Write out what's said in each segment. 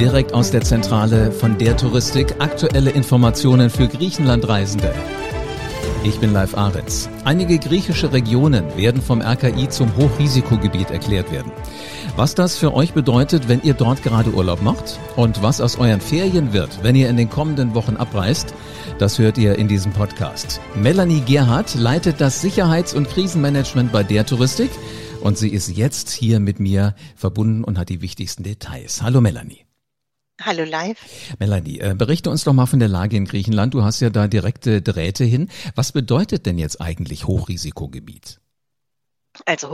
Direkt aus der Zentrale von der Touristik aktuelle Informationen für Griechenlandreisende. Ich bin Live Ahrens. Einige griechische Regionen werden vom RKI zum Hochrisikogebiet erklärt werden. Was das für euch bedeutet, wenn ihr dort gerade Urlaub macht und was aus euren Ferien wird, wenn ihr in den kommenden Wochen abreist, das hört ihr in diesem Podcast. Melanie Gerhardt leitet das Sicherheits- und Krisenmanagement bei der Touristik und sie ist jetzt hier mit mir verbunden und hat die wichtigsten Details. Hallo Melanie. Hallo live. Melanie, äh, berichte uns doch mal von der Lage in Griechenland. Du hast ja da direkte Drähte hin. Was bedeutet denn jetzt eigentlich Hochrisikogebiet? Also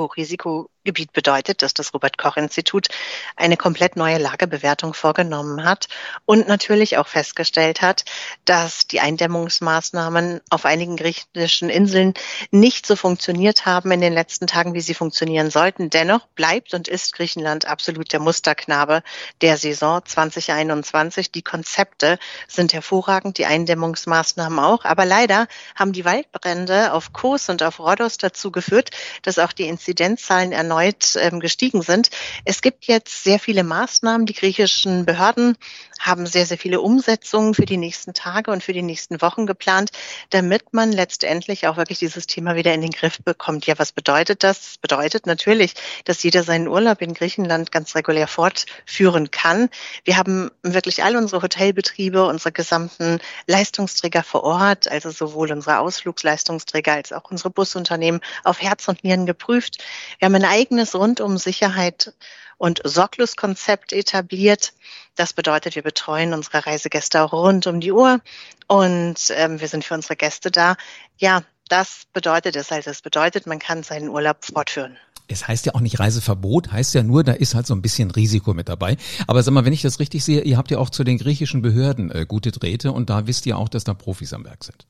Hochrisikogebiet bedeutet, dass das Robert Koch Institut eine komplett neue Lagebewertung vorgenommen hat und natürlich auch festgestellt hat, dass die Eindämmungsmaßnahmen auf einigen griechischen Inseln nicht so funktioniert haben in den letzten Tagen, wie sie funktionieren sollten. Dennoch bleibt und ist Griechenland absolut der Musterknabe der Saison 2021. Die Konzepte sind hervorragend, die Eindämmungsmaßnahmen auch. Aber leider haben die Waldbrände auf Kos und auf Rhodos dazu geführt, dass auch die Inzidenzzahlen erneut ähm, gestiegen sind. Es gibt jetzt sehr viele Maßnahmen. Die griechischen Behörden haben sehr, sehr viele Umsetzungen für die nächsten Tage und für die nächsten Wochen geplant, damit man letztendlich auch wirklich dieses Thema wieder in den Griff bekommt. Ja, was bedeutet das? Das bedeutet natürlich, dass jeder seinen Urlaub in Griechenland ganz regulär fortführen kann. Wir haben wirklich all unsere Hotelbetriebe, unsere gesamten Leistungsträger vor Ort, also sowohl unsere Ausflugsleistungsträger als auch unsere Busunternehmen auf Herz und Nieren geprüft. Wir haben ein eigenes rundum Sicherheit und Sorglos-Konzept etabliert. Das bedeutet, wir betreuen unsere Reisegäste auch rund um die Uhr und ähm, wir sind für unsere Gäste da. Ja, das bedeutet es also. Es bedeutet, man kann seinen Urlaub fortführen. Es heißt ja auch nicht Reiseverbot, heißt ja nur, da ist halt so ein bisschen Risiko mit dabei. Aber sag mal, wenn ich das richtig sehe, ihr habt ja auch zu den griechischen Behörden äh, gute Drähte und da wisst ihr auch, dass da Profis am Werk sind.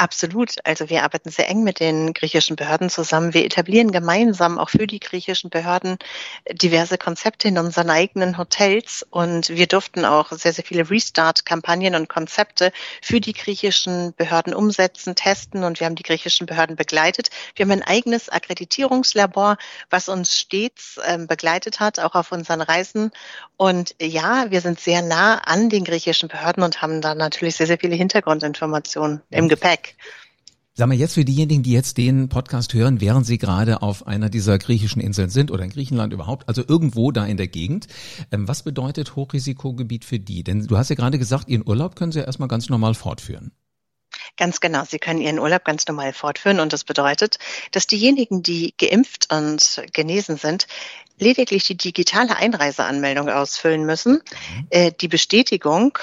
Absolut. Also wir arbeiten sehr eng mit den griechischen Behörden zusammen. Wir etablieren gemeinsam auch für die griechischen Behörden diverse Konzepte in unseren eigenen Hotels und wir durften auch sehr, sehr viele Restart-Kampagnen und Konzepte für die griechischen Behörden umsetzen, testen und wir haben die griechischen Behörden begleitet. Wir haben ein eigenes Akkreditierungslabor, was uns stets äh, begleitet hat, auch auf unseren Reisen. Und ja, wir sind sehr nah an den griechischen Behörden und haben da natürlich sehr, sehr viele Hintergrundinformationen im Gepäck. Sag mal jetzt für diejenigen, die jetzt den Podcast hören, während sie gerade auf einer dieser griechischen Inseln sind oder in Griechenland überhaupt, also irgendwo da in der Gegend. Ähm, was bedeutet Hochrisikogebiet für die? Denn du hast ja gerade gesagt, ihren Urlaub können sie ja erstmal ganz normal fortführen. Ganz genau. Sie können Ihren Urlaub ganz normal fortführen und das bedeutet, dass diejenigen, die geimpft und genesen sind, lediglich die digitale Einreiseanmeldung ausfüllen müssen. Mhm. Äh, die Bestätigung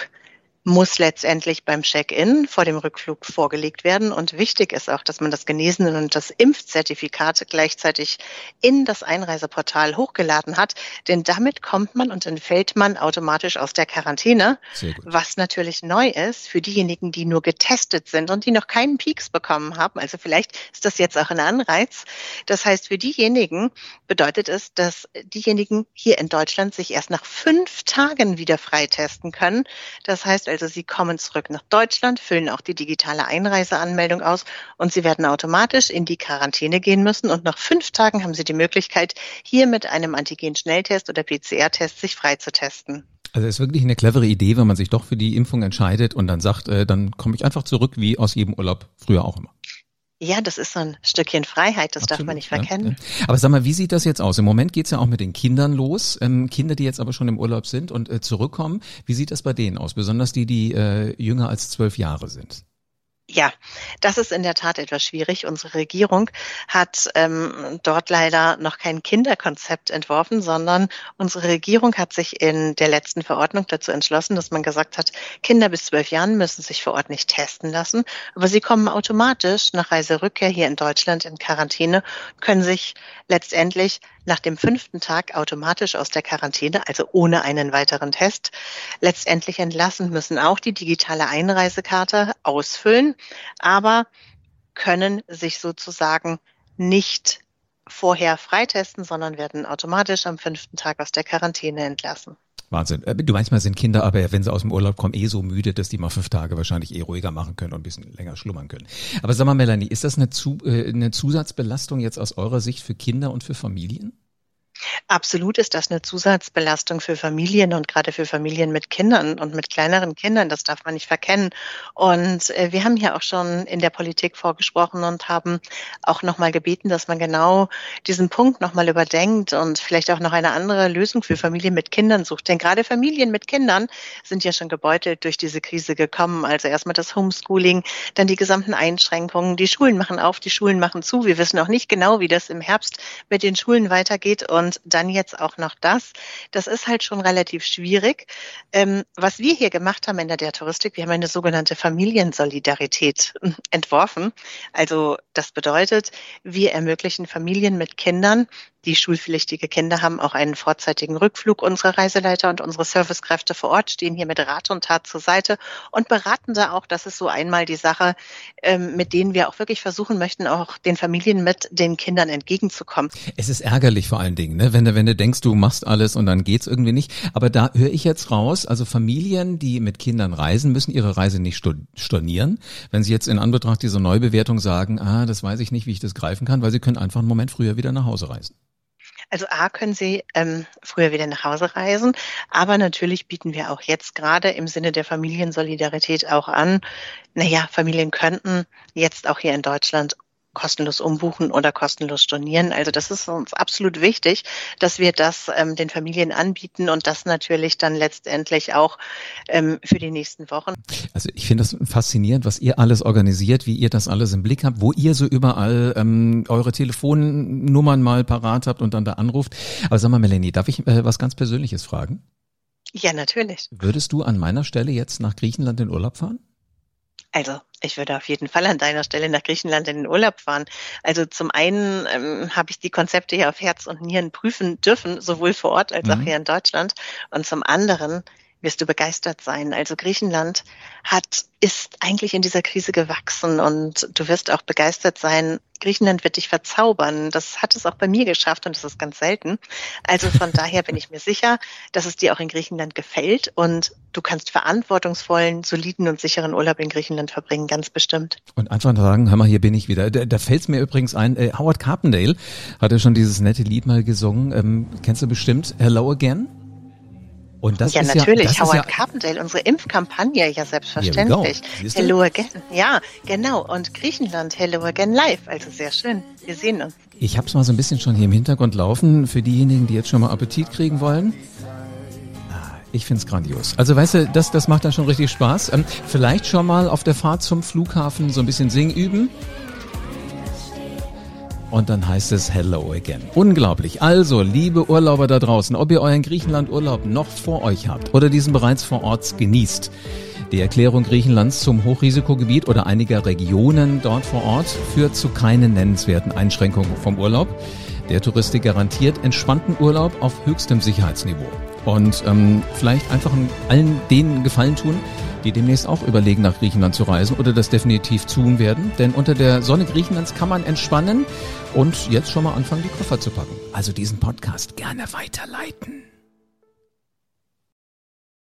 muss letztendlich beim Check-in vor dem Rückflug vorgelegt werden. Und wichtig ist auch, dass man das Genesenen und das Impfzertifikat gleichzeitig in das Einreiseportal hochgeladen hat. Denn damit kommt man und entfällt man automatisch aus der Quarantäne. Was natürlich neu ist für diejenigen, die nur getestet sind und die noch keinen Peaks bekommen haben. Also vielleicht ist das jetzt auch ein Anreiz. Das heißt, für diejenigen bedeutet es, dass diejenigen hier in Deutschland sich erst nach fünf Tagen wieder freitesten können. Das heißt, also Sie kommen zurück nach Deutschland, füllen auch die digitale Einreiseanmeldung aus und Sie werden automatisch in die Quarantäne gehen müssen. Und nach fünf Tagen haben Sie die Möglichkeit, hier mit einem Antigen-Schnelltest oder PCR-Test sich freitesten. Also es ist wirklich eine clevere Idee, wenn man sich doch für die Impfung entscheidet und dann sagt, äh, dann komme ich einfach zurück wie aus jedem Urlaub früher auch immer. Ja, das ist so ein Stückchen Freiheit, das Absolut, darf man nicht verkennen. Ja. Aber sag mal, wie sieht das jetzt aus? Im Moment geht's ja auch mit den Kindern los. Ähm, Kinder, die jetzt aber schon im Urlaub sind und äh, zurückkommen. Wie sieht das bei denen aus? Besonders die, die äh, jünger als zwölf Jahre sind. Ja, das ist in der Tat etwas schwierig. Unsere Regierung hat ähm, dort leider noch kein Kinderkonzept entworfen, sondern unsere Regierung hat sich in der letzten Verordnung dazu entschlossen, dass man gesagt hat, Kinder bis zwölf Jahren müssen sich vor Ort nicht testen lassen, aber sie kommen automatisch nach Reiserückkehr hier in Deutschland in Quarantäne, können sich letztendlich nach dem fünften Tag automatisch aus der Quarantäne, also ohne einen weiteren Test, letztendlich entlassen, müssen auch die digitale Einreisekarte ausfüllen, aber können sich sozusagen nicht vorher freitesten, sondern werden automatisch am fünften Tag aus der Quarantäne entlassen. Wahnsinn. Äh, du manchmal sind Kinder aber, wenn sie aus dem Urlaub kommen, eh so müde, dass die mal fünf Tage wahrscheinlich eh ruhiger machen können und ein bisschen länger schlummern können. Aber sag mal, Melanie, ist das eine, Zu, äh, eine Zusatzbelastung jetzt aus eurer Sicht für Kinder und für Familien? Absolut ist das eine Zusatzbelastung für Familien und gerade für Familien mit Kindern und mit kleineren Kindern. Das darf man nicht verkennen. Und äh, wir haben hier auch schon in der Politik vorgesprochen und haben auch nochmal gebeten, dass man genau diesen Punkt nochmal überdenkt und vielleicht auch noch eine andere Lösung für Familien mit Kindern sucht. Denn gerade Familien mit Kindern sind ja schon gebeutelt durch diese Krise gekommen. Also erstmal das Homeschooling, dann die gesamten Einschränkungen. Die Schulen machen auf, die Schulen machen zu. Wir wissen auch nicht genau, wie das im Herbst mit den Schulen weitergeht. Und dann jetzt auch noch das. Das ist halt schon relativ schwierig. Ähm, was wir hier gemacht haben in der Touristik, wir haben eine sogenannte Familiensolidarität entworfen. Also das bedeutet, wir ermöglichen Familien mit Kindern die schulpflichtige Kinder haben auch einen vorzeitigen Rückflug. Unsere Reiseleiter und unsere Servicekräfte vor Ort stehen hier mit Rat und Tat zur Seite und beraten da auch. Das ist so einmal die Sache, ähm, mit denen wir auch wirklich versuchen möchten, auch den Familien mit den Kindern entgegenzukommen. Es ist ärgerlich vor allen Dingen, ne? wenn, wenn du denkst, du machst alles und dann geht's irgendwie nicht. Aber da höre ich jetzt raus, also Familien, die mit Kindern reisen, müssen ihre Reise nicht stornieren. Wenn sie jetzt in Anbetracht dieser Neubewertung sagen, ah, das weiß ich nicht, wie ich das greifen kann, weil sie können einfach einen Moment früher wieder nach Hause reisen. Also A können Sie ähm, früher wieder nach Hause reisen, aber natürlich bieten wir auch jetzt gerade im Sinne der Familiensolidarität auch an, naja, Familien könnten jetzt auch hier in Deutschland kostenlos umbuchen oder kostenlos stornieren. Also das ist uns absolut wichtig, dass wir das ähm, den Familien anbieten und das natürlich dann letztendlich auch ähm, für die nächsten Wochen. Also ich finde das faszinierend, was ihr alles organisiert, wie ihr das alles im Blick habt, wo ihr so überall ähm, eure Telefonnummern mal parat habt und dann da anruft. Aber sag mal, Melanie, darf ich äh, was ganz Persönliches fragen? Ja, natürlich. Würdest du an meiner Stelle jetzt nach Griechenland in Urlaub fahren? Also ich würde auf jeden Fall an deiner Stelle nach Griechenland in den Urlaub fahren. Also zum einen ähm, habe ich die Konzepte hier auf Herz und Nieren prüfen dürfen, sowohl vor Ort als mhm. auch hier in Deutschland. Und zum anderen wirst du begeistert sein. Also Griechenland hat, ist eigentlich in dieser Krise gewachsen und du wirst auch begeistert sein. Griechenland wird dich verzaubern. Das hat es auch bei mir geschafft und das ist ganz selten. Also von daher bin ich mir sicher, dass es dir auch in Griechenland gefällt und du kannst verantwortungsvollen, soliden und sicheren Urlaub in Griechenland verbringen, ganz bestimmt. Und einfach sagen, hör mal, hier bin ich wieder. Da, da fällt es mir übrigens ein, äh, Howard Carpendale hat ja schon dieses nette Lied mal gesungen. Ähm, kennst du bestimmt Hello Again? Und das ja, ist natürlich. Ja, Howard ja, Carpendale, unsere Impfkampagne, ja selbstverständlich. Hello Again. Ja, genau. Und Griechenland, Hello Again Live. Also sehr schön. Wir sehen uns. Ich habe es mal so ein bisschen schon hier im Hintergrund laufen für diejenigen, die jetzt schon mal Appetit kriegen wollen. Ah, ich find's grandios. Also weißt du, das, das macht dann schon richtig Spaß. Ähm, vielleicht schon mal auf der Fahrt zum Flughafen so ein bisschen Sing üben und dann heißt es Hello again. Unglaublich. Also, liebe Urlauber da draußen, ob ihr euren Griechenland-Urlaub noch vor euch habt oder diesen bereits vor Ort genießt, die Erklärung Griechenlands zum Hochrisikogebiet oder einiger Regionen dort vor Ort führt zu keinen nennenswerten Einschränkungen vom Urlaub. Der Touristik garantiert entspannten Urlaub auf höchstem Sicherheitsniveau. Und ähm, vielleicht einfach allen denen Gefallen tun, die demnächst auch überlegen, nach Griechenland zu reisen oder das definitiv tun werden. Denn unter der Sonne Griechenlands kann man entspannen und jetzt schon mal anfangen, die Koffer zu packen. Also diesen Podcast gerne weiterleiten.